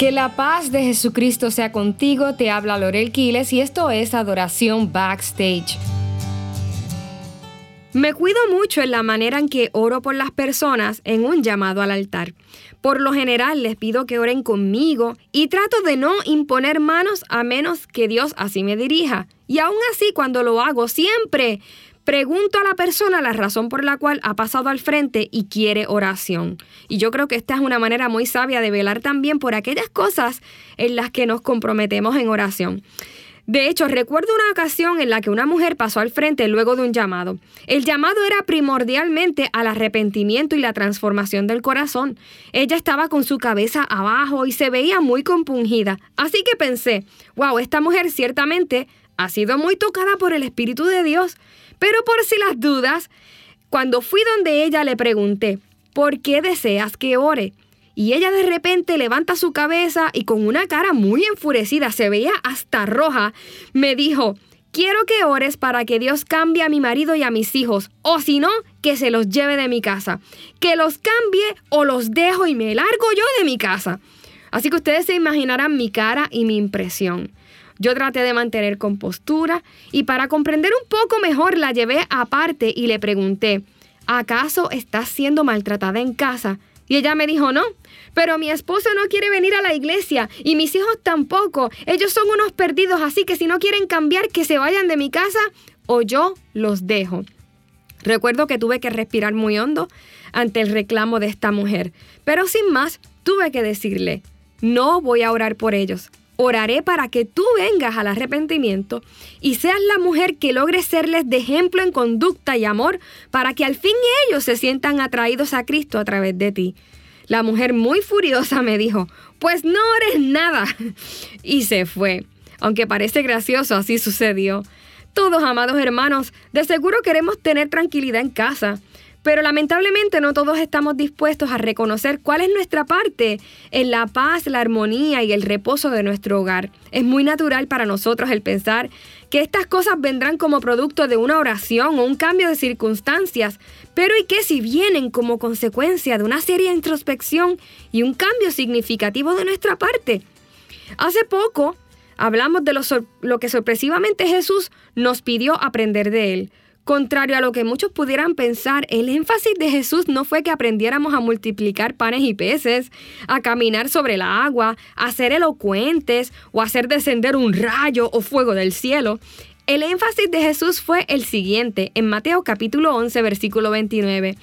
Que la paz de Jesucristo sea contigo, te habla Lorel Quiles y esto es Adoración Backstage. Me cuido mucho en la manera en que oro por las personas en un llamado al altar. Por lo general les pido que oren conmigo y trato de no imponer manos a menos que Dios así me dirija. Y aún así cuando lo hago siempre Pregunto a la persona la razón por la cual ha pasado al frente y quiere oración. Y yo creo que esta es una manera muy sabia de velar también por aquellas cosas en las que nos comprometemos en oración. De hecho, recuerdo una ocasión en la que una mujer pasó al frente luego de un llamado. El llamado era primordialmente al arrepentimiento y la transformación del corazón. Ella estaba con su cabeza abajo y se veía muy compungida. Así que pensé, wow, esta mujer ciertamente ha sido muy tocada por el Espíritu de Dios. Pero por si las dudas, cuando fui donde ella le pregunté, ¿por qué deseas que ore? Y ella de repente levanta su cabeza y con una cara muy enfurecida, se veía hasta roja, me dijo, quiero que ores para que Dios cambie a mi marido y a mis hijos, o si no, que se los lleve de mi casa. Que los cambie o los dejo y me largo yo de mi casa. Así que ustedes se imaginarán mi cara y mi impresión. Yo traté de mantener compostura y para comprender un poco mejor la llevé aparte y le pregunté, ¿acaso estás siendo maltratada en casa? Y ella me dijo, no, pero mi esposo no quiere venir a la iglesia y mis hijos tampoco. Ellos son unos perdidos, así que si no quieren cambiar, que se vayan de mi casa o yo los dejo. Recuerdo que tuve que respirar muy hondo ante el reclamo de esta mujer, pero sin más tuve que decirle, no voy a orar por ellos. Oraré para que tú vengas al arrepentimiento y seas la mujer que logre serles de ejemplo en conducta y amor para que al fin ellos se sientan atraídos a Cristo a través de ti. La mujer muy furiosa me dijo, pues no eres nada. Y se fue. Aunque parece gracioso, así sucedió. Todos, amados hermanos, de seguro queremos tener tranquilidad en casa pero lamentablemente no todos estamos dispuestos a reconocer cuál es nuestra parte en la paz, la armonía y el reposo de nuestro hogar. Es muy natural para nosotros el pensar que estas cosas vendrán como producto de una oración o un cambio de circunstancias, pero ¿y qué si vienen como consecuencia de una seria introspección y un cambio significativo de nuestra parte? Hace poco hablamos de lo, lo que sorpresivamente Jesús nos pidió aprender de él. Contrario a lo que muchos pudieran pensar, el énfasis de Jesús no fue que aprendiéramos a multiplicar panes y peces, a caminar sobre la agua, a ser elocuentes o a hacer descender un rayo o fuego del cielo. El énfasis de Jesús fue el siguiente, en Mateo capítulo 11, versículo 29.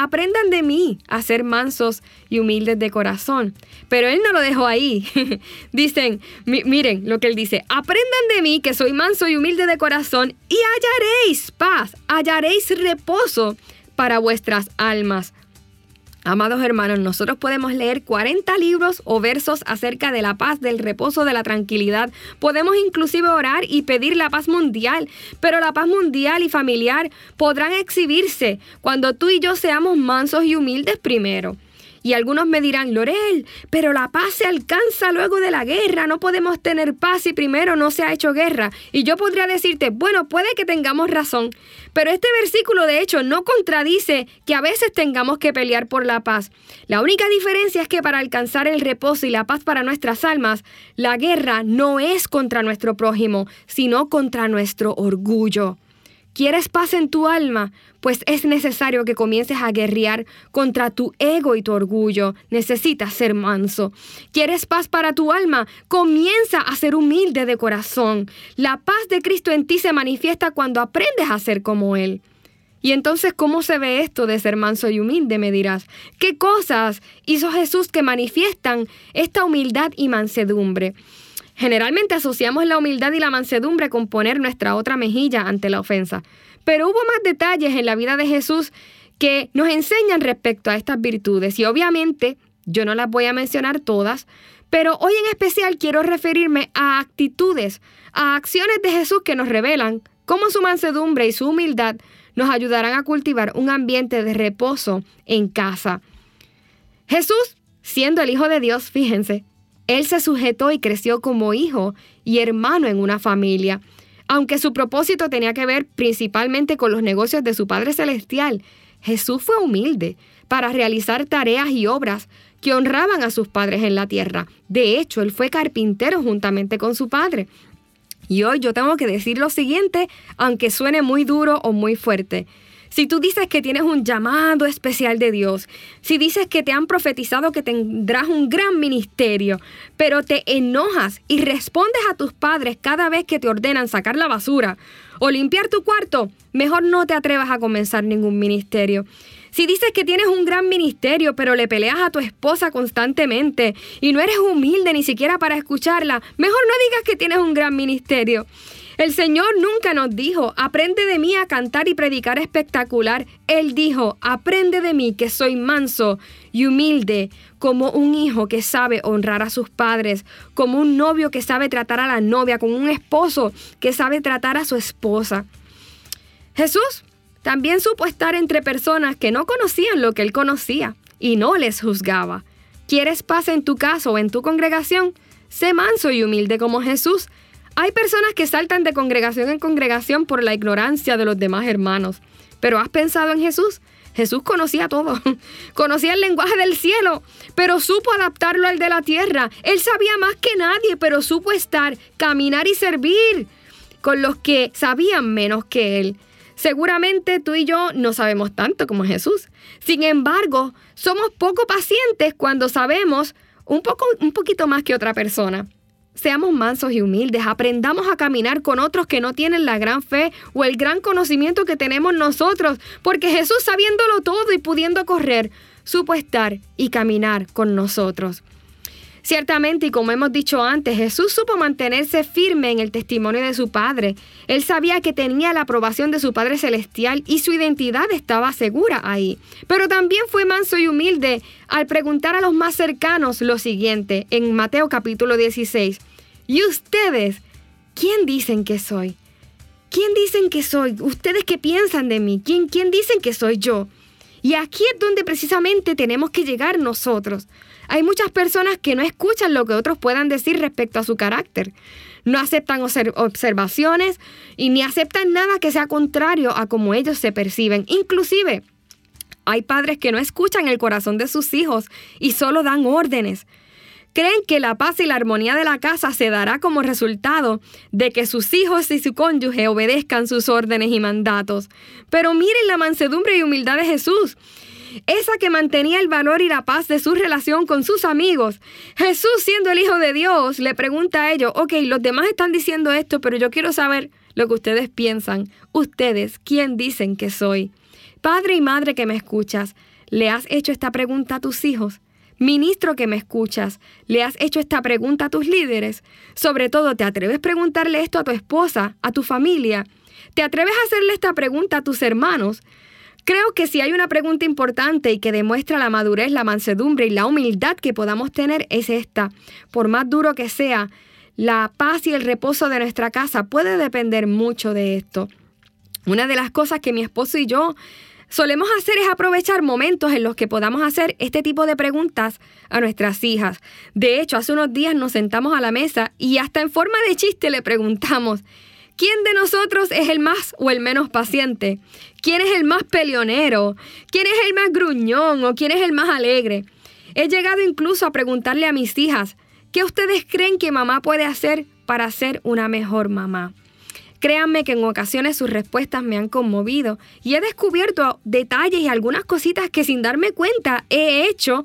Aprendan de mí a ser mansos y humildes de corazón. Pero él no lo dejó ahí. Dicen, miren lo que él dice, aprendan de mí que soy manso y humilde de corazón y hallaréis paz, hallaréis reposo para vuestras almas. Amados hermanos, nosotros podemos leer 40 libros o versos acerca de la paz, del reposo, de la tranquilidad. Podemos inclusive orar y pedir la paz mundial, pero la paz mundial y familiar podrán exhibirse cuando tú y yo seamos mansos y humildes primero. Y algunos me dirán, Lorel, pero la paz se alcanza luego de la guerra, no podemos tener paz si primero no se ha hecho guerra. Y yo podría decirte, bueno, puede que tengamos razón, pero este versículo de hecho no contradice que a veces tengamos que pelear por la paz. La única diferencia es que para alcanzar el reposo y la paz para nuestras almas, la guerra no es contra nuestro prójimo, sino contra nuestro orgullo. ¿Quieres paz en tu alma? Pues es necesario que comiences a guerrear contra tu ego y tu orgullo. Necesitas ser manso. ¿Quieres paz para tu alma? Comienza a ser humilde de corazón. La paz de Cristo en ti se manifiesta cuando aprendes a ser como Él. Y entonces, ¿cómo se ve esto de ser manso y humilde? Me dirás. ¿Qué cosas hizo Jesús que manifiestan esta humildad y mansedumbre? Generalmente asociamos la humildad y la mansedumbre con poner nuestra otra mejilla ante la ofensa. Pero hubo más detalles en la vida de Jesús que nos enseñan respecto a estas virtudes y obviamente yo no las voy a mencionar todas, pero hoy en especial quiero referirme a actitudes, a acciones de Jesús que nos revelan cómo su mansedumbre y su humildad nos ayudarán a cultivar un ambiente de reposo en casa. Jesús, siendo el Hijo de Dios, fíjense, él se sujetó y creció como hijo y hermano en una familia. Aunque su propósito tenía que ver principalmente con los negocios de su Padre Celestial, Jesús fue humilde para realizar tareas y obras que honraban a sus padres en la tierra. De hecho, él fue carpintero juntamente con su padre. Y hoy yo tengo que decir lo siguiente, aunque suene muy duro o muy fuerte. Si tú dices que tienes un llamado especial de Dios, si dices que te han profetizado que tendrás un gran ministerio, pero te enojas y respondes a tus padres cada vez que te ordenan sacar la basura o limpiar tu cuarto, mejor no te atrevas a comenzar ningún ministerio. Si dices que tienes un gran ministerio, pero le peleas a tu esposa constantemente y no eres humilde ni siquiera para escucharla, mejor no digas que tienes un gran ministerio. El Señor nunca nos dijo, aprende de mí a cantar y predicar espectacular. Él dijo, aprende de mí que soy manso y humilde, como un hijo que sabe honrar a sus padres, como un novio que sabe tratar a la novia, como un esposo que sabe tratar a su esposa. Jesús también supo estar entre personas que no conocían lo que él conocía y no les juzgaba. ¿Quieres paz en tu casa o en tu congregación? Sé manso y humilde como Jesús hay personas que saltan de congregación en congregación por la ignorancia de los demás hermanos. Pero ¿has pensado en Jesús? Jesús conocía todo, conocía el lenguaje del cielo, pero supo adaptarlo al de la tierra. Él sabía más que nadie, pero supo estar, caminar y servir con los que sabían menos que él. Seguramente tú y yo no sabemos tanto como Jesús. Sin embargo, somos poco pacientes cuando sabemos un, poco, un poquito más que otra persona. Seamos mansos y humildes, aprendamos a caminar con otros que no tienen la gran fe o el gran conocimiento que tenemos nosotros, porque Jesús sabiéndolo todo y pudiendo correr, supo estar y caminar con nosotros. Ciertamente, y como hemos dicho antes, Jesús supo mantenerse firme en el testimonio de su Padre. Él sabía que tenía la aprobación de su Padre Celestial y su identidad estaba segura ahí. Pero también fue manso y humilde al preguntar a los más cercanos lo siguiente en Mateo capítulo 16. ¿Y ustedes? ¿Quién dicen que soy? ¿Quién dicen que soy? ¿Ustedes qué piensan de mí? ¿Quién, quién dicen que soy yo? Y aquí es donde precisamente tenemos que llegar nosotros. Hay muchas personas que no escuchan lo que otros puedan decir respecto a su carácter. No aceptan observaciones y ni aceptan nada que sea contrario a cómo ellos se perciben. Inclusive, hay padres que no escuchan el corazón de sus hijos y solo dan órdenes creen que la paz y la armonía de la casa se dará como resultado de que sus hijos y su cónyuge obedezcan sus órdenes y mandatos. Pero miren la mansedumbre y humildad de Jesús. Esa que mantenía el valor y la paz de su relación con sus amigos. Jesús, siendo el Hijo de Dios, le pregunta a ellos, ok, los demás están diciendo esto, pero yo quiero saber lo que ustedes piensan. Ustedes, ¿quién dicen que soy? Padre y madre que me escuchas, ¿le has hecho esta pregunta a tus hijos? Ministro que me escuchas, ¿le has hecho esta pregunta a tus líderes? Sobre todo, ¿te atreves a preguntarle esto a tu esposa, a tu familia? ¿Te atreves a hacerle esta pregunta a tus hermanos? Creo que si hay una pregunta importante y que demuestra la madurez, la mansedumbre y la humildad que podamos tener es esta. Por más duro que sea, la paz y el reposo de nuestra casa puede depender mucho de esto. Una de las cosas que mi esposo y yo solemos hacer es aprovechar momentos en los que podamos hacer este tipo de preguntas a nuestras hijas. De hecho, hace unos días nos sentamos a la mesa y hasta en forma de chiste le preguntamos, ¿quién de nosotros es el más o el menos paciente? ¿Quién es el más peleonero? ¿Quién es el más gruñón o quién es el más alegre? He llegado incluso a preguntarle a mis hijas, ¿qué ustedes creen que mamá puede hacer para ser una mejor mamá? Créanme que en ocasiones sus respuestas me han conmovido y he descubierto detalles y algunas cositas que sin darme cuenta he hecho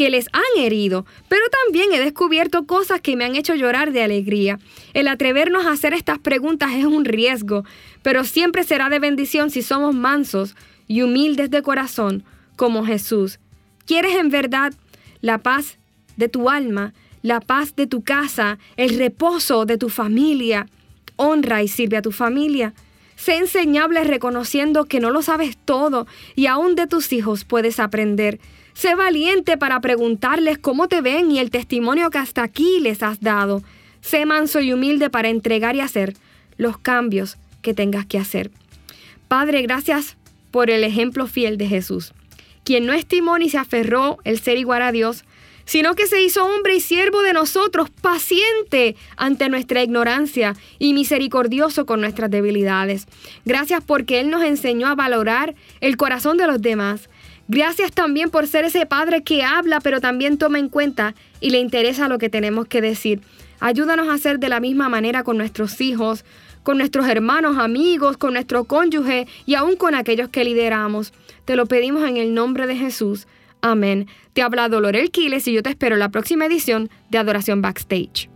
que les han herido, pero también he descubierto cosas que me han hecho llorar de alegría. El atrevernos a hacer estas preguntas es un riesgo, pero siempre será de bendición si somos mansos y humildes de corazón, como Jesús. ¿Quieres en verdad la paz de tu alma, la paz de tu casa, el reposo de tu familia? honra y sirve a tu familia. Sé enseñable reconociendo que no lo sabes todo y aún de tus hijos puedes aprender. Sé valiente para preguntarles cómo te ven y el testimonio que hasta aquí les has dado. Sé manso y humilde para entregar y hacer los cambios que tengas que hacer. Padre, gracias por el ejemplo fiel de Jesús, quien no estimó ni se aferró el ser igual a Dios, sino que se hizo hombre y siervo de nosotros, paciente ante nuestra ignorancia y misericordioso con nuestras debilidades. Gracias porque Él nos enseñó a valorar el corazón de los demás. Gracias también por ser ese padre que habla, pero también toma en cuenta y le interesa lo que tenemos que decir. Ayúdanos a hacer de la misma manera con nuestros hijos, con nuestros hermanos, amigos, con nuestro cónyuge y aún con aquellos que lideramos. Te lo pedimos en el nombre de Jesús. Amén. Te ha hablado Lorel Quiles y yo te espero en la próxima edición de Adoración Backstage.